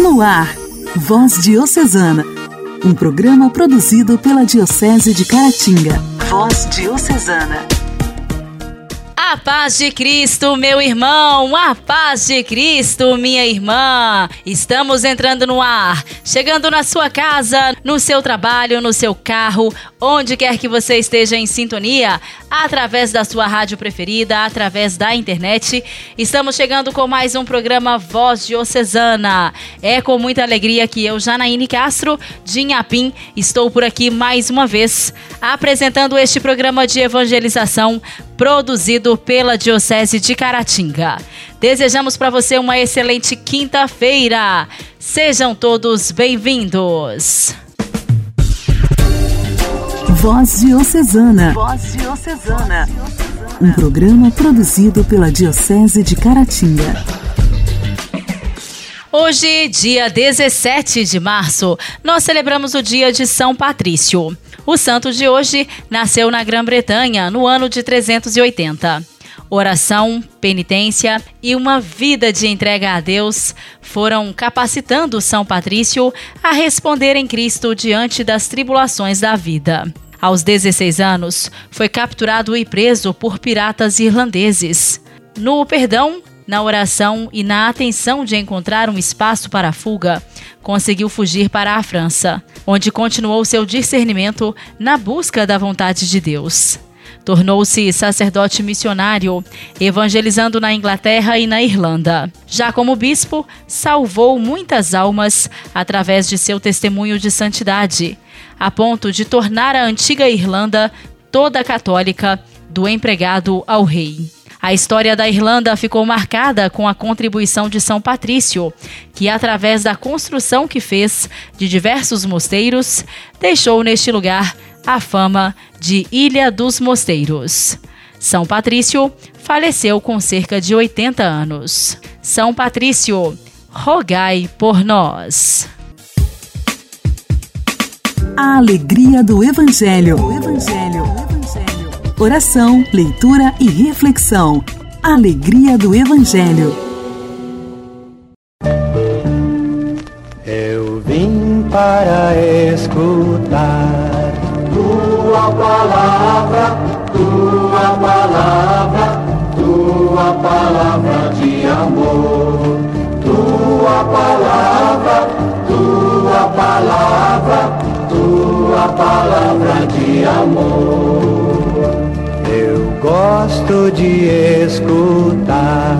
No ar, Voz Diocesana, um programa produzido pela Diocese de Caratinga. Voz Diocesana. A paz de Cristo, meu irmão, a paz de Cristo, minha irmã. Estamos entrando no ar, chegando na sua casa, no seu trabalho, no seu carro, onde quer que você esteja em sintonia, através da sua rádio preferida, através da internet. Estamos chegando com mais um programa Voz Diocesana. É com muita alegria que eu, Janaíne Castro, de Inhapim, estou por aqui mais uma vez, apresentando este programa de evangelização produzido pela Diocese de Caratinga. Desejamos para você uma excelente quinta-feira. Sejam todos bem-vindos. Voz Diocesana. Voz Diocesana. Um programa produzido pela Diocese de Caratinga. Hoje, dia 17 de março, nós celebramos o dia de São Patrício. O santo de hoje nasceu na Grã-Bretanha no ano de 380. Oração, penitência e uma vida de entrega a Deus foram capacitando São Patrício a responder em Cristo diante das tribulações da vida. Aos 16 anos, foi capturado e preso por piratas irlandeses. No perdão, na oração e na atenção de encontrar um espaço para a fuga, conseguiu fugir para a França, onde continuou seu discernimento na busca da vontade de Deus. Tornou-se sacerdote missionário, evangelizando na Inglaterra e na Irlanda. Já como bispo, salvou muitas almas através de seu testemunho de santidade, a ponto de tornar a antiga Irlanda toda católica, do empregado ao rei. A história da Irlanda ficou marcada com a contribuição de São Patrício, que, através da construção que fez de diversos mosteiros, deixou neste lugar a fama de Ilha dos Mosteiros. São Patrício faleceu com cerca de 80 anos. São Patrício, rogai por nós. A alegria do Evangelho. O Evangelho. O Evangelho. Oração, leitura e reflexão. Alegria do Evangelho. Eu vim para escutar palavra, tua palavra, tua palavra de amor, tua palavra, tua palavra tua palavra de amor. Eu gosto de escutar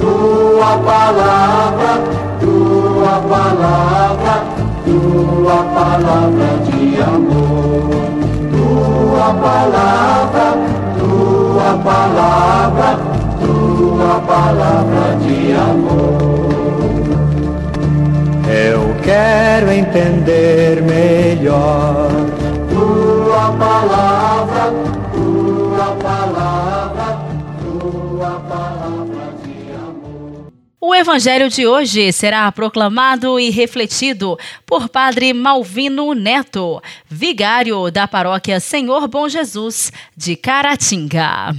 tua palavra, tua palavra, tua palavra de amor. Tua palavra, tua palavra, tua palavra de amor. Eu quero entender melhor tua palavra, evangelho de hoje será proclamado e refletido por Padre Malvino Neto, vigário da paróquia Senhor Bom Jesus de Caratinga.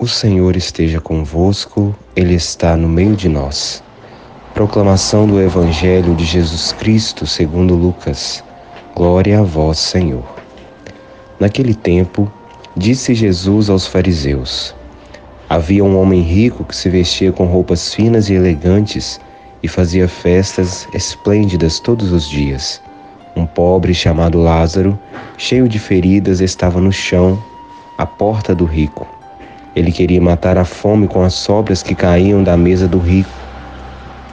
O Senhor esteja convosco, Ele está no meio de nós. Proclamação do Evangelho de Jesus Cristo segundo Lucas. Glória a vós, Senhor. Naquele tempo, disse Jesus aos fariseus: Havia um homem rico que se vestia com roupas finas e elegantes e fazia festas esplêndidas todos os dias. Um pobre chamado Lázaro, cheio de feridas, estava no chão, à porta do rico ele queria matar a fome com as sobras que caíam da mesa do rico.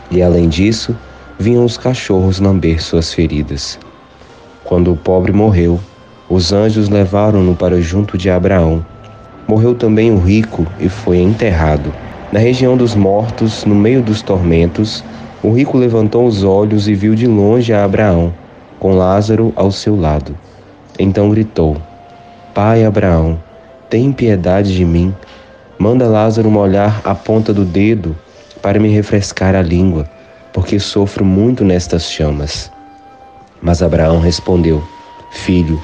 E além disso, vinham os cachorros lamber suas feridas. Quando o pobre morreu, os anjos levaram-no para junto de Abraão. Morreu também o rico e foi enterrado. Na região dos mortos, no meio dos tormentos, o rico levantou os olhos e viu de longe a Abraão, com Lázaro ao seu lado. Então gritou: Pai Abraão, tem piedade de mim Manda Lázaro molhar a ponta do dedo para me refrescar a língua, porque sofro muito nestas chamas. Mas Abraão respondeu: Filho,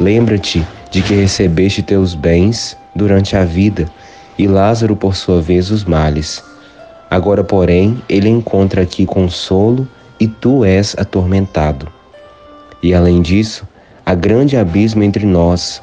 lembra-te de que recebeste teus bens durante a vida, e Lázaro, por sua vez, os males. Agora, porém, ele encontra aqui consolo e tu és atormentado. E além disso, há grande abismo entre nós.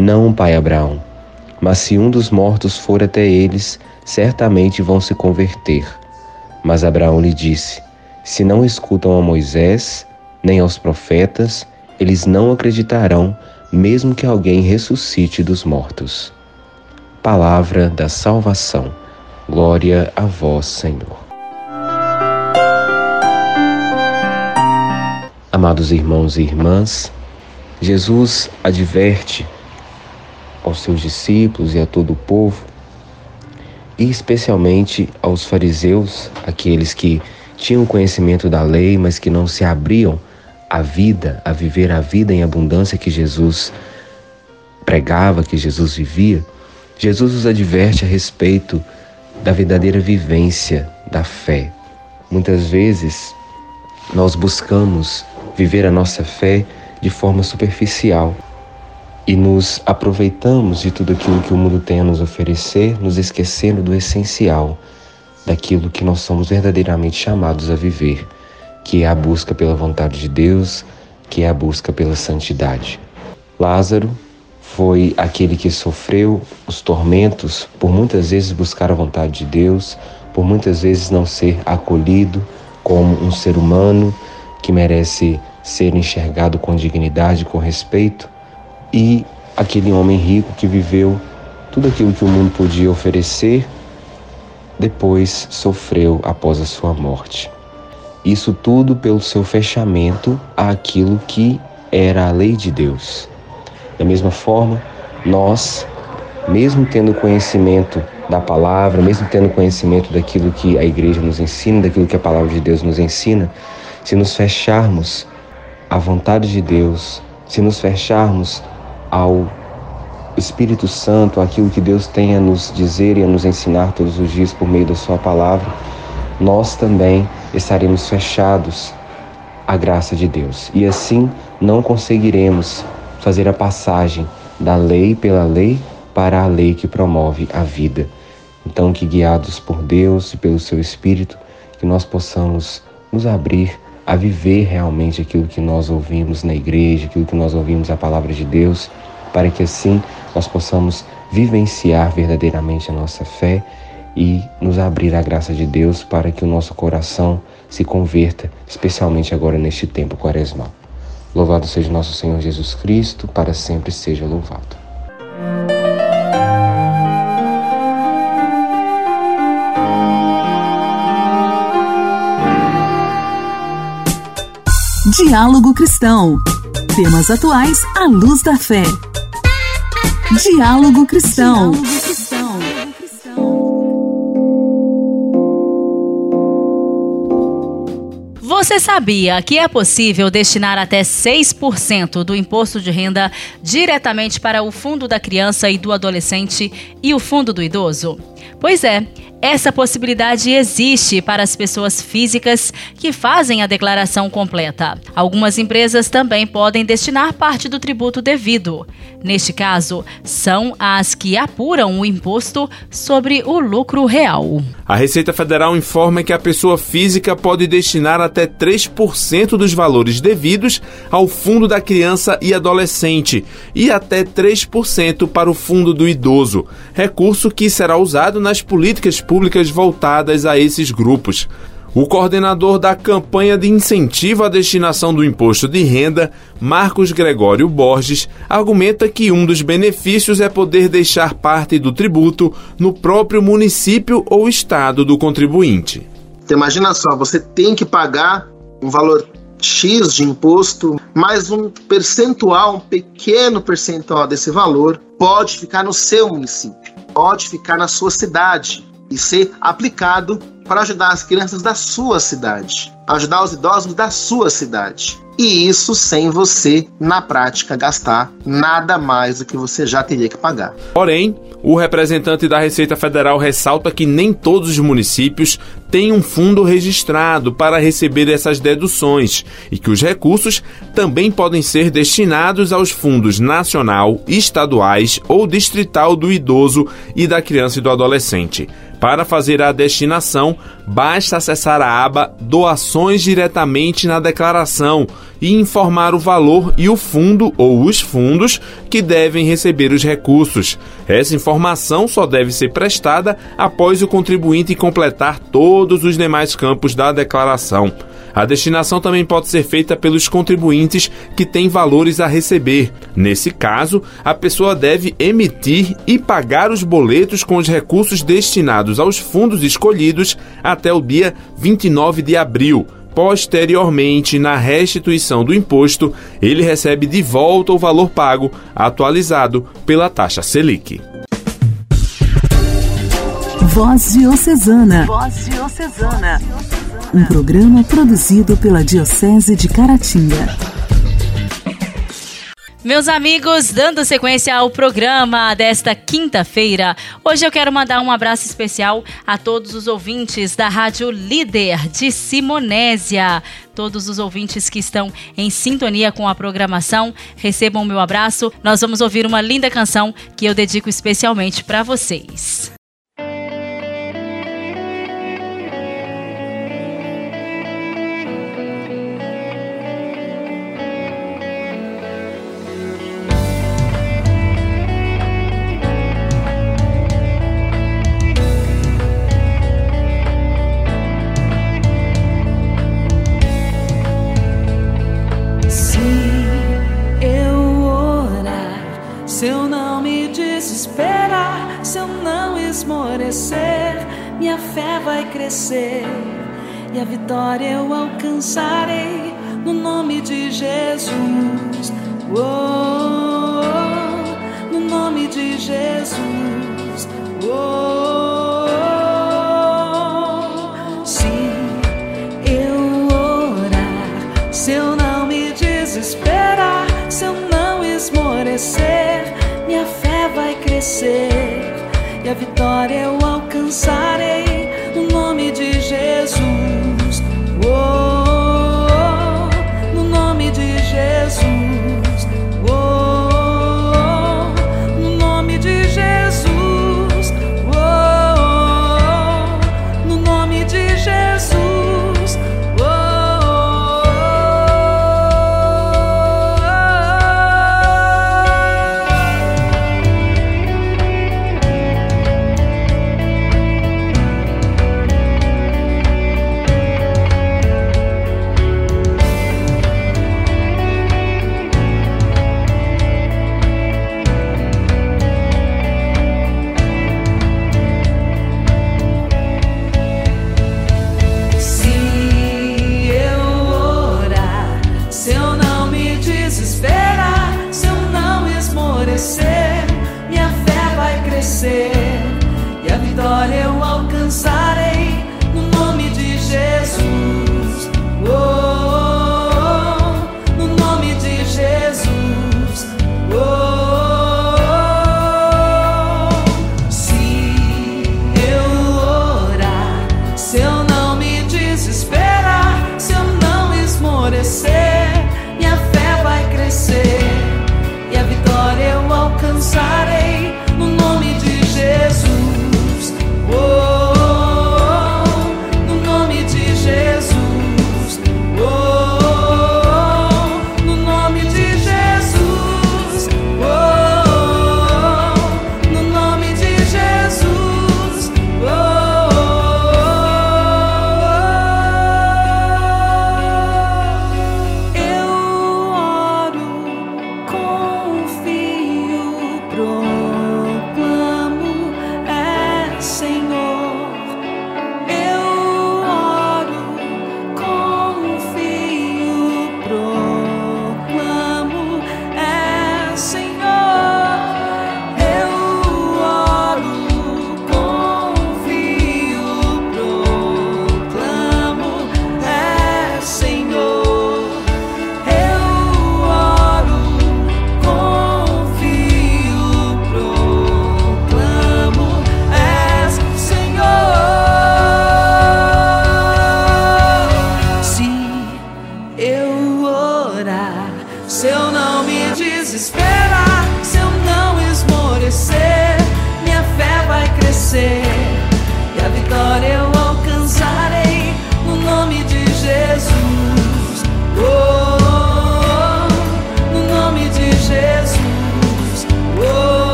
Não, pai Abraão, mas se um dos mortos for até eles, certamente vão se converter. Mas Abraão lhe disse: Se não escutam a Moisés, nem aos profetas, eles não acreditarão, mesmo que alguém ressuscite dos mortos. Palavra da salvação. Glória a vós, Senhor. Amados irmãos e irmãs, Jesus adverte aos seus discípulos e a todo o povo, e especialmente aos fariseus, aqueles que tinham conhecimento da lei, mas que não se abriam à vida, a viver a vida em abundância que Jesus pregava, que Jesus vivia. Jesus os adverte a respeito da verdadeira vivência da fé. Muitas vezes nós buscamos viver a nossa fé de forma superficial e nos aproveitamos de tudo aquilo que o mundo tem a nos oferecer, nos esquecendo do essencial, daquilo que nós somos verdadeiramente chamados a viver, que é a busca pela vontade de Deus, que é a busca pela santidade. Lázaro foi aquele que sofreu os tormentos por muitas vezes buscar a vontade de Deus, por muitas vezes não ser acolhido como um ser humano que merece ser enxergado com dignidade, com respeito, e aquele homem rico que viveu tudo aquilo que o mundo podia oferecer, depois sofreu após a sua morte. Isso tudo pelo seu fechamento àquilo que era a lei de Deus. Da mesma forma, nós, mesmo tendo conhecimento da palavra, mesmo tendo conhecimento daquilo que a igreja nos ensina, daquilo que a palavra de Deus nos ensina, se nos fecharmos à vontade de Deus, se nos fecharmos ao Espírito Santo, aquilo que Deus tem a nos dizer e a nos ensinar todos os dias por meio da Sua palavra, nós também estaremos fechados à graça de Deus. E assim não conseguiremos fazer a passagem da lei pela lei para a lei que promove a vida. Então, que guiados por Deus e pelo seu Espírito, que nós possamos nos abrir a viver realmente aquilo que nós ouvimos na igreja, aquilo que nós ouvimos a palavra de Deus, para que assim nós possamos vivenciar verdadeiramente a nossa fé e nos abrir à graça de Deus para que o nosso coração se converta, especialmente agora neste tempo quaresmal. Louvado seja nosso Senhor Jesus Cristo, para sempre seja louvado. Diálogo Cristão. Temas atuais à luz da fé. Diálogo Cristão. Sabia que é possível destinar até 6% do imposto de renda diretamente para o Fundo da Criança e do Adolescente e o Fundo do Idoso? Pois é, essa possibilidade existe para as pessoas físicas que fazem a declaração completa. Algumas empresas também podem destinar parte do tributo devido. Neste caso, são as que apuram o imposto sobre o lucro real. A Receita Federal informa que a pessoa física pode destinar até 3% dos valores devidos ao Fundo da Criança e Adolescente e até 3% para o Fundo do Idoso, recurso que será usado nas políticas públicas voltadas a esses grupos. O coordenador da campanha de incentivo à destinação do imposto de renda, Marcos Gregório Borges, argumenta que um dos benefícios é poder deixar parte do tributo no próprio município ou estado do contribuinte. Imagina só, você tem que pagar um valor X de imposto, mais um percentual, um pequeno percentual desse valor, pode ficar no seu município, pode ficar na sua cidade e ser aplicado para ajudar as crianças da sua cidade, ajudar os idosos da sua cidade. E isso sem você, na prática, gastar nada mais do que você já teria que pagar. Porém, o representante da Receita Federal ressalta que nem todos os municípios têm um fundo registrado para receber essas deduções e que os recursos também podem ser destinados aos fundos nacional, estaduais ou distrital do idoso e da criança e do adolescente. Para fazer a destinação, basta acessar a aba Doações diretamente na declaração e informar o valor e o fundo ou os fundos que devem receber os recursos. Essa informação só deve ser prestada após o contribuinte completar todos os demais campos da declaração. A destinação também pode ser feita pelos contribuintes que têm valores a receber. Nesse caso, a pessoa deve emitir e pagar os boletos com os recursos destinados aos fundos escolhidos até o dia 29 de abril. Posteriormente, na restituição do imposto, ele recebe de volta o valor pago, atualizado pela taxa Selic. Voz Diocesana. Voz Diocesana. Um programa produzido pela Diocese de Caratinga. Meus amigos, dando sequência ao programa desta quinta-feira, hoje eu quero mandar um abraço especial a todos os ouvintes da Rádio Líder de Simonésia. Todos os ouvintes que estão em sintonia com a programação, recebam o meu abraço. Nós vamos ouvir uma linda canção que eu dedico especialmente para vocês. Vitória eu alcançarei no nome de Jesus. Oh, no nome de Jesus. Oh, se eu orar, se eu não me desesperar, se eu não esmorecer, minha fé vai crescer e a vitória eu alcançarei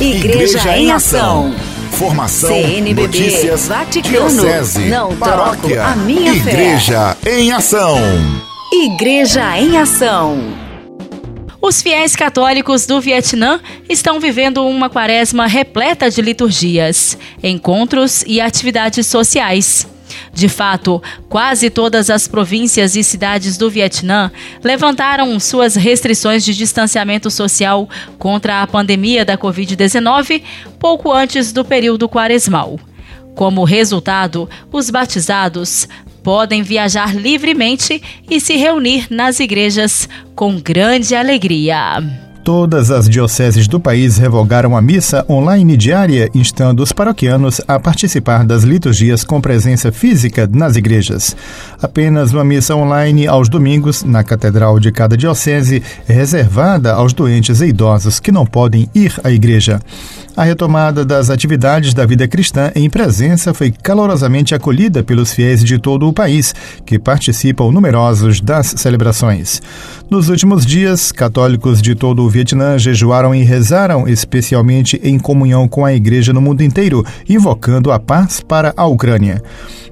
Igreja em Ação. Formação, CNBB, notícias, Vaticano, diocese, não paróquia, a minha fé. Igreja em Ação. Igreja em Ação. Os fiéis católicos do Vietnã estão vivendo uma quaresma repleta de liturgias, encontros e atividades sociais. De fato, quase todas as províncias e cidades do Vietnã levantaram suas restrições de distanciamento social contra a pandemia da Covid-19 pouco antes do período quaresmal. Como resultado, os batizados podem viajar livremente e se reunir nas igrejas com grande alegria. Todas as dioceses do país revogaram a missa online diária, instando os paroquianos a participar das liturgias com presença física nas igrejas. Apenas uma missa online aos domingos, na catedral de cada diocese, reservada aos doentes e idosos que não podem ir à igreja. A retomada das atividades da vida cristã em presença foi calorosamente acolhida pelos fiéis de todo o país, que participam numerosos das celebrações. Nos últimos dias, católicos de todo o Vietnã jejuaram e rezaram, especialmente em comunhão com a igreja no mundo inteiro, invocando a paz para a Ucrânia.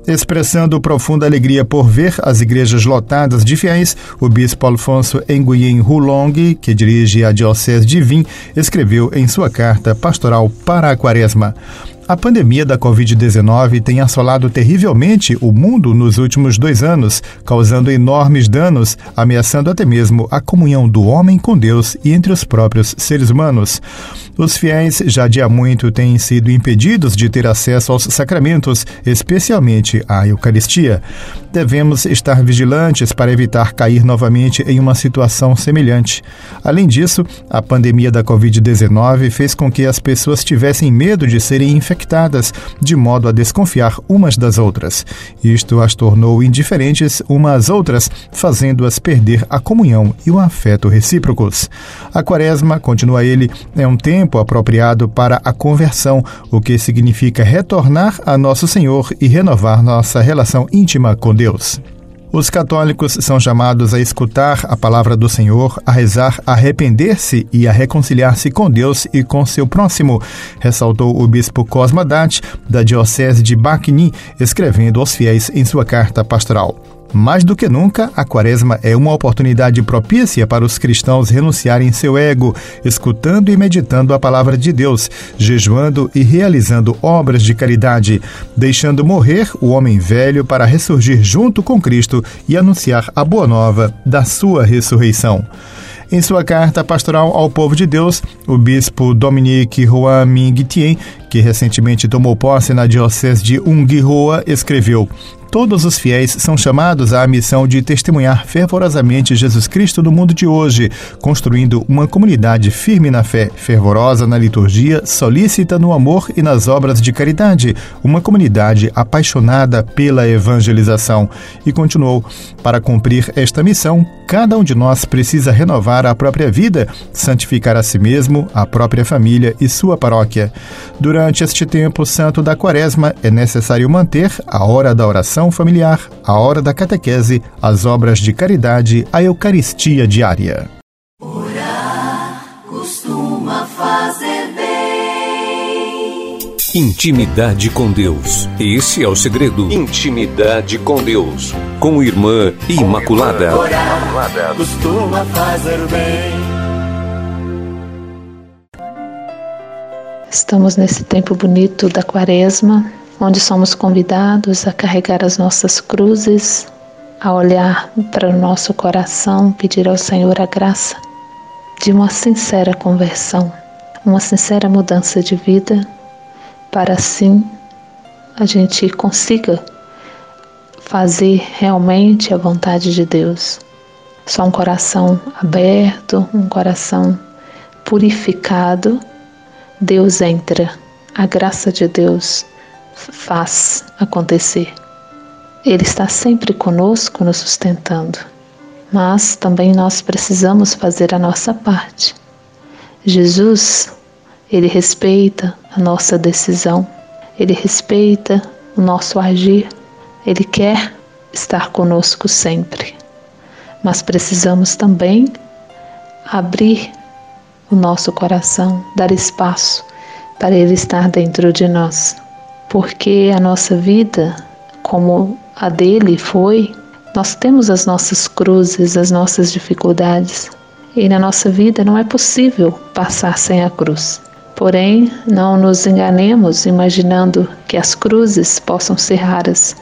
Expressando profunda alegria por ver as igrejas lotadas de fiéis, o bispo Alfonso Nguyen Hulong, que dirige a Diocese de Vim, escreveu em sua carta pastoral para a Quaresma. A pandemia da Covid-19 tem assolado terrivelmente o mundo nos últimos dois anos, causando enormes danos, ameaçando até mesmo a comunhão do homem com Deus e entre os próprios seres humanos. Os fiéis já de há muito têm sido impedidos de ter acesso aos sacramentos, especialmente à Eucaristia. Devemos estar vigilantes para evitar cair novamente em uma situação semelhante. Além disso, a pandemia da Covid-19 fez com que as pessoas tivessem medo de serem infectadas, de modo a desconfiar umas das outras. Isto as tornou indiferentes umas às outras, fazendo-as perder a comunhão e o afeto recíprocos. A quaresma, continua ele, é um tempo apropriado para a conversão, o que significa retornar a nosso Senhor e renovar nossa relação íntima com Deus. Os católicos são chamados a escutar a palavra do Senhor, a rezar, a arrepender-se e a reconciliar-se com Deus e com seu próximo, ressaltou o bispo Cosma Dati, da Diocese de Bacni, escrevendo aos fiéis em sua carta pastoral. Mais do que nunca, a Quaresma é uma oportunidade propícia para os cristãos renunciarem seu ego, escutando e meditando a palavra de Deus, jejuando e realizando obras de caridade, deixando morrer o homem velho para ressurgir junto com Cristo e anunciar a boa nova da sua ressurreição. Em sua carta pastoral ao povo de Deus, o bispo Dominique Juan Ming Tien, que recentemente tomou posse na diocese de Ungihua, escreveu: Todos os fiéis são chamados à missão de testemunhar fervorosamente Jesus Cristo no mundo de hoje, construindo uma comunidade firme na fé, fervorosa na liturgia, solícita no amor e nas obras de caridade, uma comunidade apaixonada pela evangelização. E continuou: Para cumprir esta missão, cada um de nós precisa renovar a própria vida, santificar a si mesmo, a própria família e sua paróquia. Durante este tempo santo da Quaresma, é necessário manter a hora da oração familiar, a hora da catequese, as obras de caridade, a Eucaristia diária. Orar costuma fazer bem. Intimidade com Deus. Esse é o segredo. Intimidade com Deus. Com Irmã Imaculada. Orar costuma fazer bem. Estamos nesse tempo bonito da Quaresma, onde somos convidados a carregar as nossas cruzes, a olhar para o nosso coração, pedir ao Senhor a graça de uma sincera conversão, uma sincera mudança de vida, para assim a gente consiga fazer realmente a vontade de Deus. Só um coração aberto, um coração purificado Deus entra, a graça de Deus faz acontecer. Ele está sempre conosco, nos sustentando, mas também nós precisamos fazer a nossa parte. Jesus, ele respeita a nossa decisão, ele respeita o nosso agir, ele quer estar conosco sempre. Mas precisamos também abrir o nosso coração, dar espaço para Ele estar dentro de nós. Porque a nossa vida, como a dele foi, nós temos as nossas cruzes, as nossas dificuldades. E na nossa vida não é possível passar sem a cruz. Porém, não nos enganemos imaginando que as cruzes possam ser raras.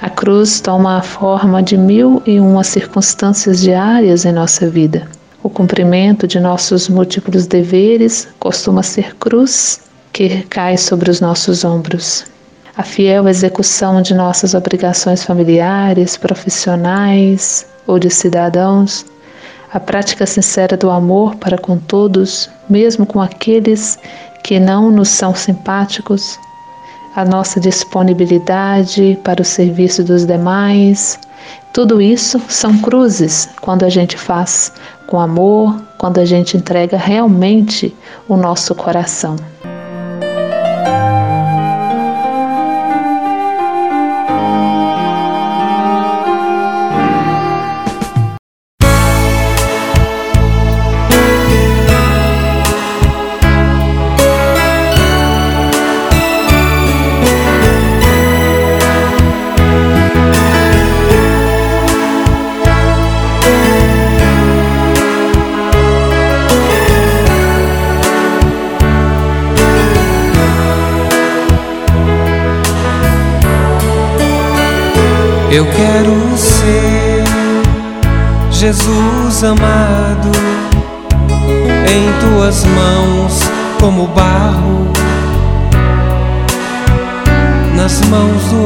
A cruz toma a forma de mil e uma circunstâncias diárias em nossa vida. O cumprimento de nossos múltiplos deveres costuma ser cruz que cai sobre os nossos ombros. A fiel execução de nossas obrigações familiares, profissionais ou de cidadãos, a prática sincera do amor para com todos, mesmo com aqueles que não nos são simpáticos, a nossa disponibilidade para o serviço dos demais, tudo isso são cruzes quando a gente faz com amor, quando a gente entrega realmente o nosso coração.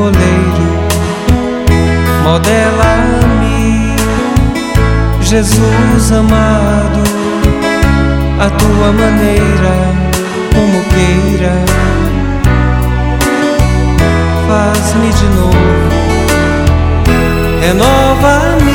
Oleiro. Modela-me, Jesus amado, a tua maneira, como queira. Faz-me de novo renova-me,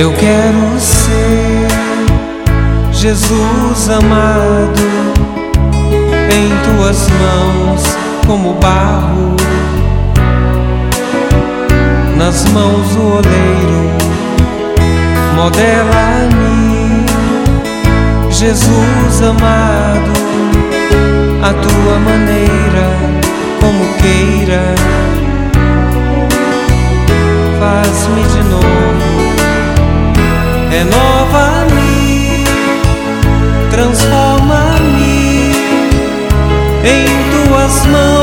Eu quero ser Jesus amado em tuas mãos como barro nas mãos do oleiro. Modela-me, Jesus amado, a tua maneira, como queira. Faz-me de novo renova-me, transforma-me Em tuas mãos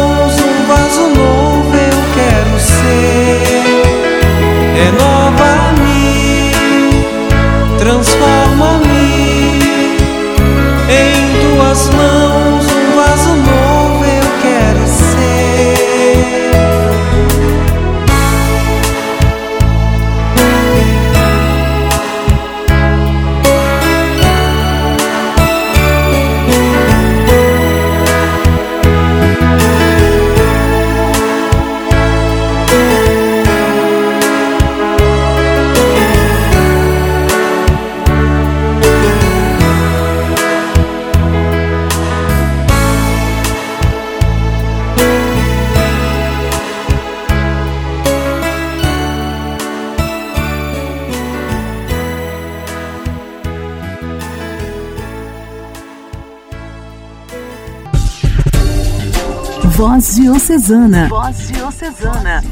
Voz Diocesana. Voz Diocesana.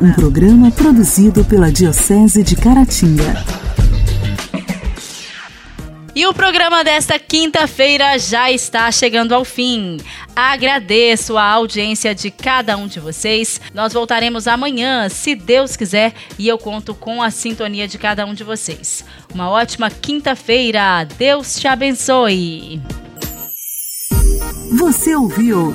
Um programa produzido pela Diocese de Caratinga. E o programa desta quinta-feira já está chegando ao fim. Agradeço a audiência de cada um de vocês. Nós voltaremos amanhã, se Deus quiser, e eu conto com a sintonia de cada um de vocês. Uma ótima quinta-feira. Deus te abençoe. Você ouviu